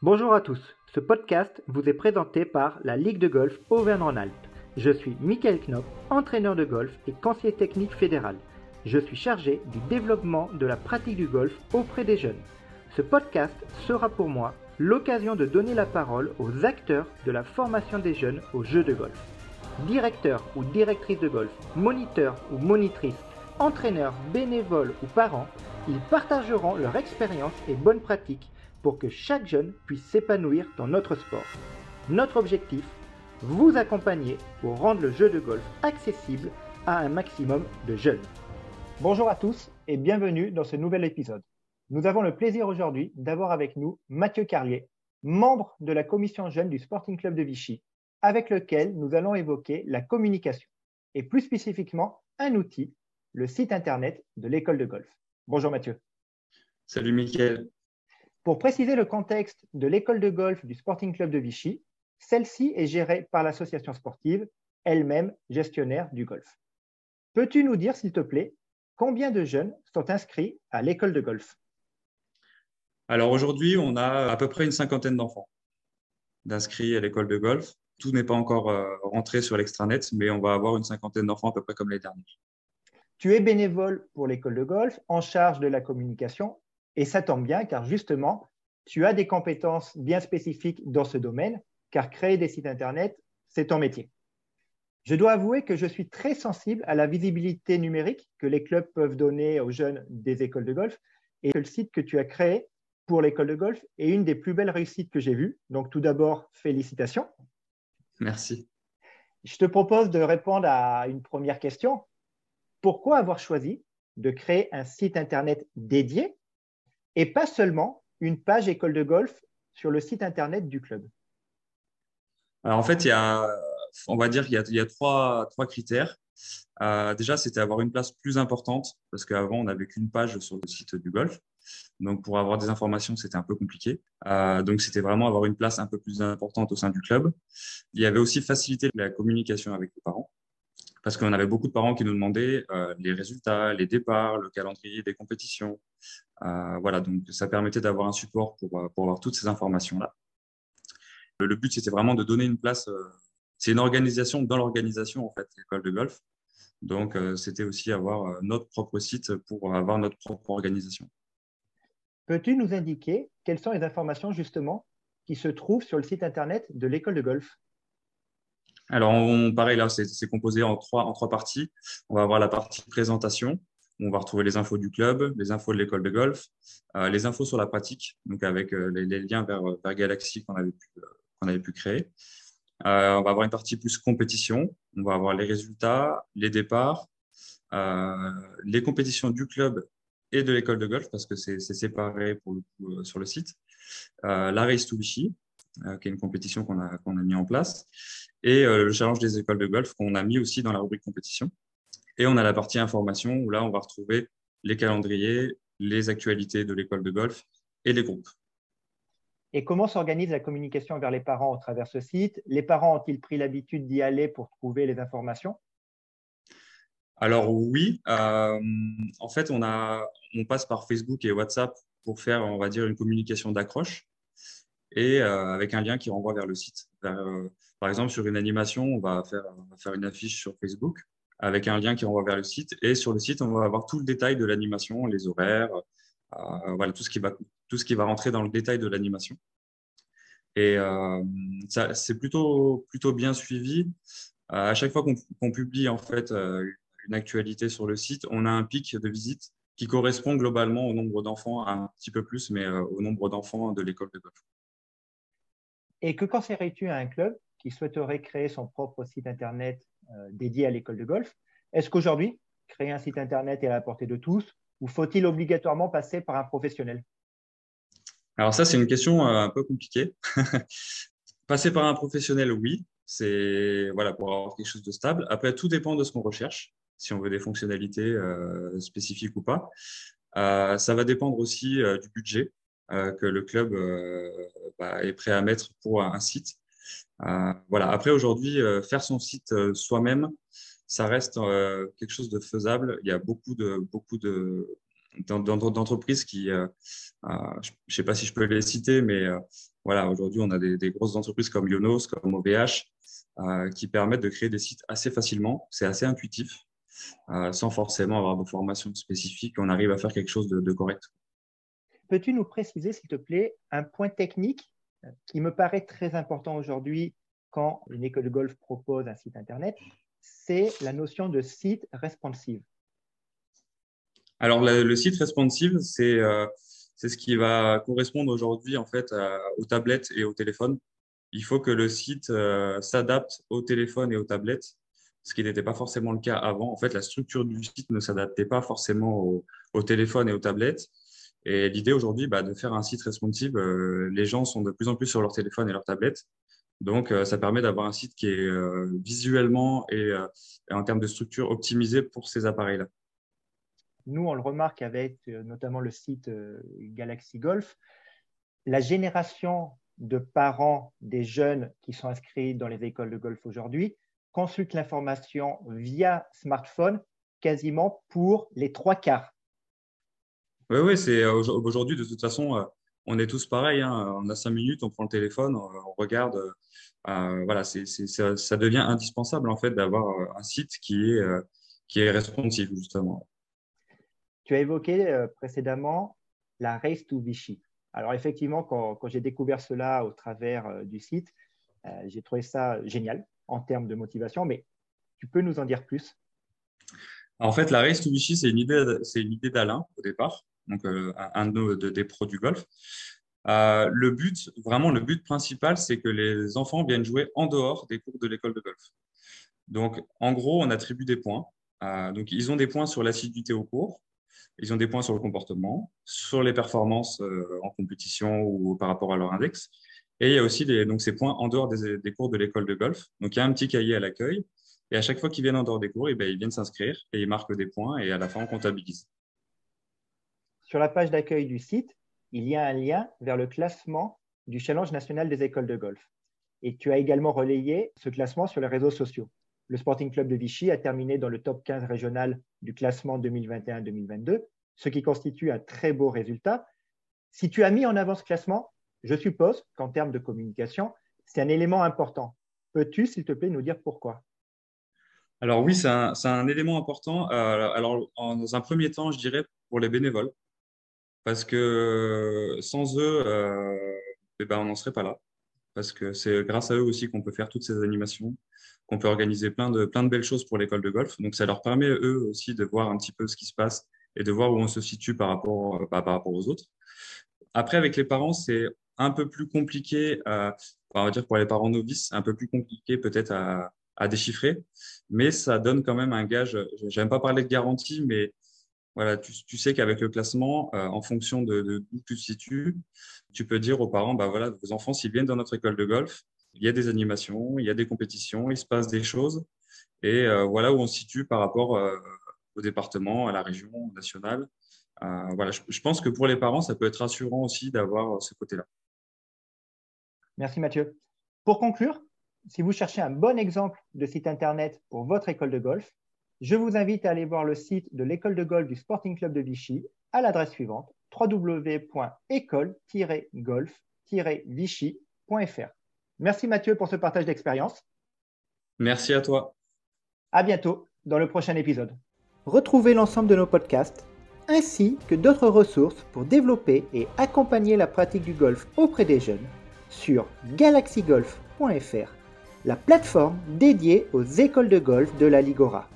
Bonjour à tous. Ce podcast vous est présenté par la Ligue de golf Auvergne-Rhône-Alpes. Je suis Michael Knop, entraîneur de golf et conseiller technique fédéral. Je suis chargé du développement de la pratique du golf auprès des jeunes. Ce podcast sera pour moi l'occasion de donner la parole aux acteurs de la formation des jeunes au jeu de golf. Directeur ou directrice de golf, moniteur ou monitrice, entraîneur, bénévole ou parents, ils partageront leur expérience et bonnes pratiques pour que chaque jeune puisse s'épanouir dans notre sport. Notre objectif, vous accompagner pour rendre le jeu de golf accessible à un maximum de jeunes. Bonjour à tous et bienvenue dans ce nouvel épisode. Nous avons le plaisir aujourd'hui d'avoir avec nous Mathieu Carlier, membre de la commission jeune du Sporting Club de Vichy, avec lequel nous allons évoquer la communication et plus spécifiquement un outil, le site internet de l'école de golf. Bonjour Mathieu. Salut Mickaël. Pour préciser le contexte de l'école de golf du Sporting Club de Vichy, celle-ci est gérée par l'association sportive, elle-même gestionnaire du golf. Peux-tu nous dire, s'il te plaît, combien de jeunes sont inscrits à l'école de golf? Alors aujourd'hui, on a à peu près une cinquantaine d'enfants d'inscrits à l'école de golf. Tout n'est pas encore euh, rentré sur l'extranet, mais on va avoir une cinquantaine d'enfants à peu près comme les derniers. Tu es bénévole pour l'école de golf, en charge de la communication, et ça tombe bien car justement, tu as des compétences bien spécifiques dans ce domaine, car créer des sites Internet, c'est ton métier. Je dois avouer que je suis très sensible à la visibilité numérique que les clubs peuvent donner aux jeunes des écoles de golf, et que le site que tu as créé pour l'école de golf est une des plus belles réussites que j'ai vues. Donc tout d'abord, félicitations. Merci. Je te propose de répondre à une première question pourquoi avoir choisi de créer un site Internet dédié et pas seulement une page école de golf sur le site Internet du club Alors en fait, il y a, on va dire qu'il y a, trois, trois critères. Euh, déjà, c'était avoir une place plus importante parce qu'avant, on n'avait qu'une page sur le site du golf. Donc, pour avoir des informations, c'était un peu compliqué. Euh, donc, c'était vraiment avoir une place un peu plus importante au sein du club. Il y avait aussi faciliter la communication avec les parents parce qu'on avait beaucoup de parents qui nous demandaient euh, les résultats, les départs, le calendrier des compétitions. Euh, voilà, donc ça permettait d'avoir un support pour, euh, pour avoir toutes ces informations-là. Le, but, c'était vraiment de donner une place. c'est une organisation dans l'organisation, en fait, l'école de golf. Donc, c'était aussi avoir notre propre site pour avoir notre propre organisation. Peux-tu nous indiquer quelles sont les informations, justement, qui se trouvent sur le site Internet de l'école de golf? Alors, on, pareil, là, c'est composé en trois, en trois parties. On va avoir la partie présentation. On va retrouver les infos du club, les infos de l'école de golf, euh, les infos sur la pratique, donc avec euh, les, liens vers, vers Galaxy qu'on avait, pu, euh, avait pu créer. on va avoir une partie plus compétition. On va avoir les résultats, les départs, les compétitions du club et de l'école de golf, parce que c'est séparé pour sur le site. la Race to Vichy, qui est une compétition qu'on a, qu'on a mis en place et euh, le challenge des écoles de golf qu'on a mis aussi dans la rubrique compétition. Et on a la partie information où là, on va retrouver les calendriers, les actualités de l'école de golf et les groupes. Et comment s'organise la communication vers les parents au travers ce site? Les parents ont-ils pris l'habitude d'y aller pour trouver les informations? Alors oui, euh, en fait, on, a, on passe par Facebook et WhatsApp pour faire, on va dire, une communication d'accroche et euh, avec un lien qui renvoie vers le site, vers, par exemple, sur une animation, on va faire, une affiche sur Facebook avec un lien qui renvoie vers le site. Et sur le site, on va avoir tout le détail de l'animation, les horaires, euh, tout ce, qui va, tout ce qui va rentrer dans le détail de l'animation. Et euh, c'est plutôt, plutôt bien suivi. Euh, à chaque fois qu'on publie en fait une actualité sur le site, on a un pic de visite qui correspond globalement au nombre d'enfants, un petit peu plus, mais au nombre d'enfants de l'école de golf. Et que conseillerais-tu à un club qui souhaiterait créer son propre site Internet euh, dédié à l'école de golf? Est-ce qu'aujourd'hui, créer un site Internet est à la portée de tous ou faut-il obligatoirement passer par un professionnel? Alors ça, c'est une question euh, un peu compliquée. passer par un professionnel, oui, c'est voilà, pour avoir quelque chose de stable. Après, tout dépend de ce qu'on recherche, si on veut des fonctionnalités euh, spécifiques ou pas. ça va dépendre aussi du budget que le club bah, est prêt à mettre pour un site. Euh, voilà. Après, aujourd'hui, euh, faire son site euh, soi-même, ça reste quelque chose de faisable. Il y a beaucoup de beaucoup de d'entreprises qui, je ne sais pas si je peux les citer, mais voilà, aujourd'hui, on a des, grosses entreprises comme Yonos, comme OVH, qui permettent de créer des sites assez facilement. C'est assez intuitif, sans forcément avoir de formation spécifique. On arrive à faire quelque chose de correct. Peux-tu nous préciser, s'il te plaît, un point technique qui me paraît très important aujourd'hui quand une école de golf propose un site Internet, c'est la notion de site responsive. Alors, le, site responsive, euh, c'est ce qui va correspondre aujourd'hui en fait aux tablettes et aux téléphones. Il faut que le site euh, s'adapte aux téléphones et aux tablettes, ce qui n'était pas forcément le cas avant. En fait, la structure du site ne s'adaptait pas forcément aux, aux téléphones et aux tablettes. Et l'idée aujourd'hui, bah, de faire un site responsive, euh, les gens sont de plus en plus sur leur téléphone et leur tablette. Donc, euh, ça permet d'avoir un site qui est euh, visuellement et, en termes de structure optimisé pour ces appareils-là. Nous, on le remarque avec notamment le site Galaxy Golf. La génération de parents des jeunes qui sont inscrits dans les écoles de golf aujourd'hui consultent l'information via smartphone quasiment pour les trois quarts oui, oui, c'est euh, aujourd'hui, de toute façon, euh, on est tous pareils. Hein. On a cinq minutes, on prend le téléphone, on, regarde. Euh, voilà, c'est, ça, ça, devient indispensable en fait d'avoir un site qui est, qui est responsive, justement. Tu as évoqué précédemment la Race to Vichy. Alors, effectivement, quand, quand j'ai découvert cela au travers du site, j'ai trouvé ça génial en termes de motivation, mais tu peux nous en dire plus? En fait, la Race to Vichy, c'est une idée, c'est une idée d'Alain au départ donc euh, un de, des pros du golf. Euh, le but, vraiment, le but principal, c'est que les enfants viennent jouer en dehors des cours de l'école de golf. Donc, en gros, on attribue des points. Euh, donc, ils ont des points sur l'assiduité au cours, ils ont des points sur le comportement, sur les performances en compétition ou par rapport à leur index. Et il y a aussi donc, ces points en dehors des, cours de l'école de golf. Donc, il y a un petit cahier à l'accueil. Et à chaque fois qu'ils viennent en dehors des cours, eh ben, ils viennent s'inscrire et ils marquent des points. Et à la fin, on comptabilise. Sur la page d'accueil du site, il y a un lien vers le classement du Challenge national des écoles de golf. Et tu as également relayé ce classement sur les réseaux sociaux. Le Sporting Club de Vichy a terminé dans le top 15 régional du classement 2021-2022, ce qui constitue un très beau résultat. Si tu as mis en avant ce classement, je suppose qu'en termes de communication, c'est un élément important. Peux-tu, s'il te plaît, nous dire pourquoi? Alors oui, c'est un, élément important. Euh, alors, dans un premier temps, je dirais pour les bénévoles parce que sans eux, euh, eh ben, on n'en serait pas là. Parce que c'est grâce à eux aussi qu'on peut faire toutes ces animations, qu'on peut organiser plein de, plein de belles choses pour l'école de golf. Donc ça leur permet, eux aussi, de voir un petit peu ce qui se passe et de voir où on se situe par rapport, bah, par rapport aux autres. Après, avec les parents, c'est un peu plus compliqué, on va dire pour les parents novices, un peu plus compliqué peut-être à, à déchiffrer, mais ça donne quand même un gage. J'aime pas parler de garantie, mais voilà, tu, sais qu'avec le classement, euh, en fonction de, où tu te situes, tu peux dire aux parents, bah voilà, vos enfants, s'ils viennent dans notre école de golf, il y a des animations, il y a des compétitions, il se passe des choses. Et euh, voilà où on se situe par rapport euh, au département, à la région, nationale. voilà, je, pense que pour les parents, ça peut être rassurant aussi d'avoir ce côté-là. Merci Mathieu. Pour conclure, si vous cherchez un bon exemple de site Internet pour votre école de golf, je vous invite à aller voir le site de l'école de golf du Sporting Club de Vichy à l'adresse suivante www.école-golf-vichy.fr. Merci Mathieu pour ce partage d'expérience. Merci à toi. À bientôt dans le prochain épisode. Retrouvez l'ensemble de nos podcasts ainsi que d'autres ressources pour développer et accompagner la pratique du golf auprès des jeunes sur galaxygolf.fr, la plateforme dédiée aux écoles de golf de la Ligora.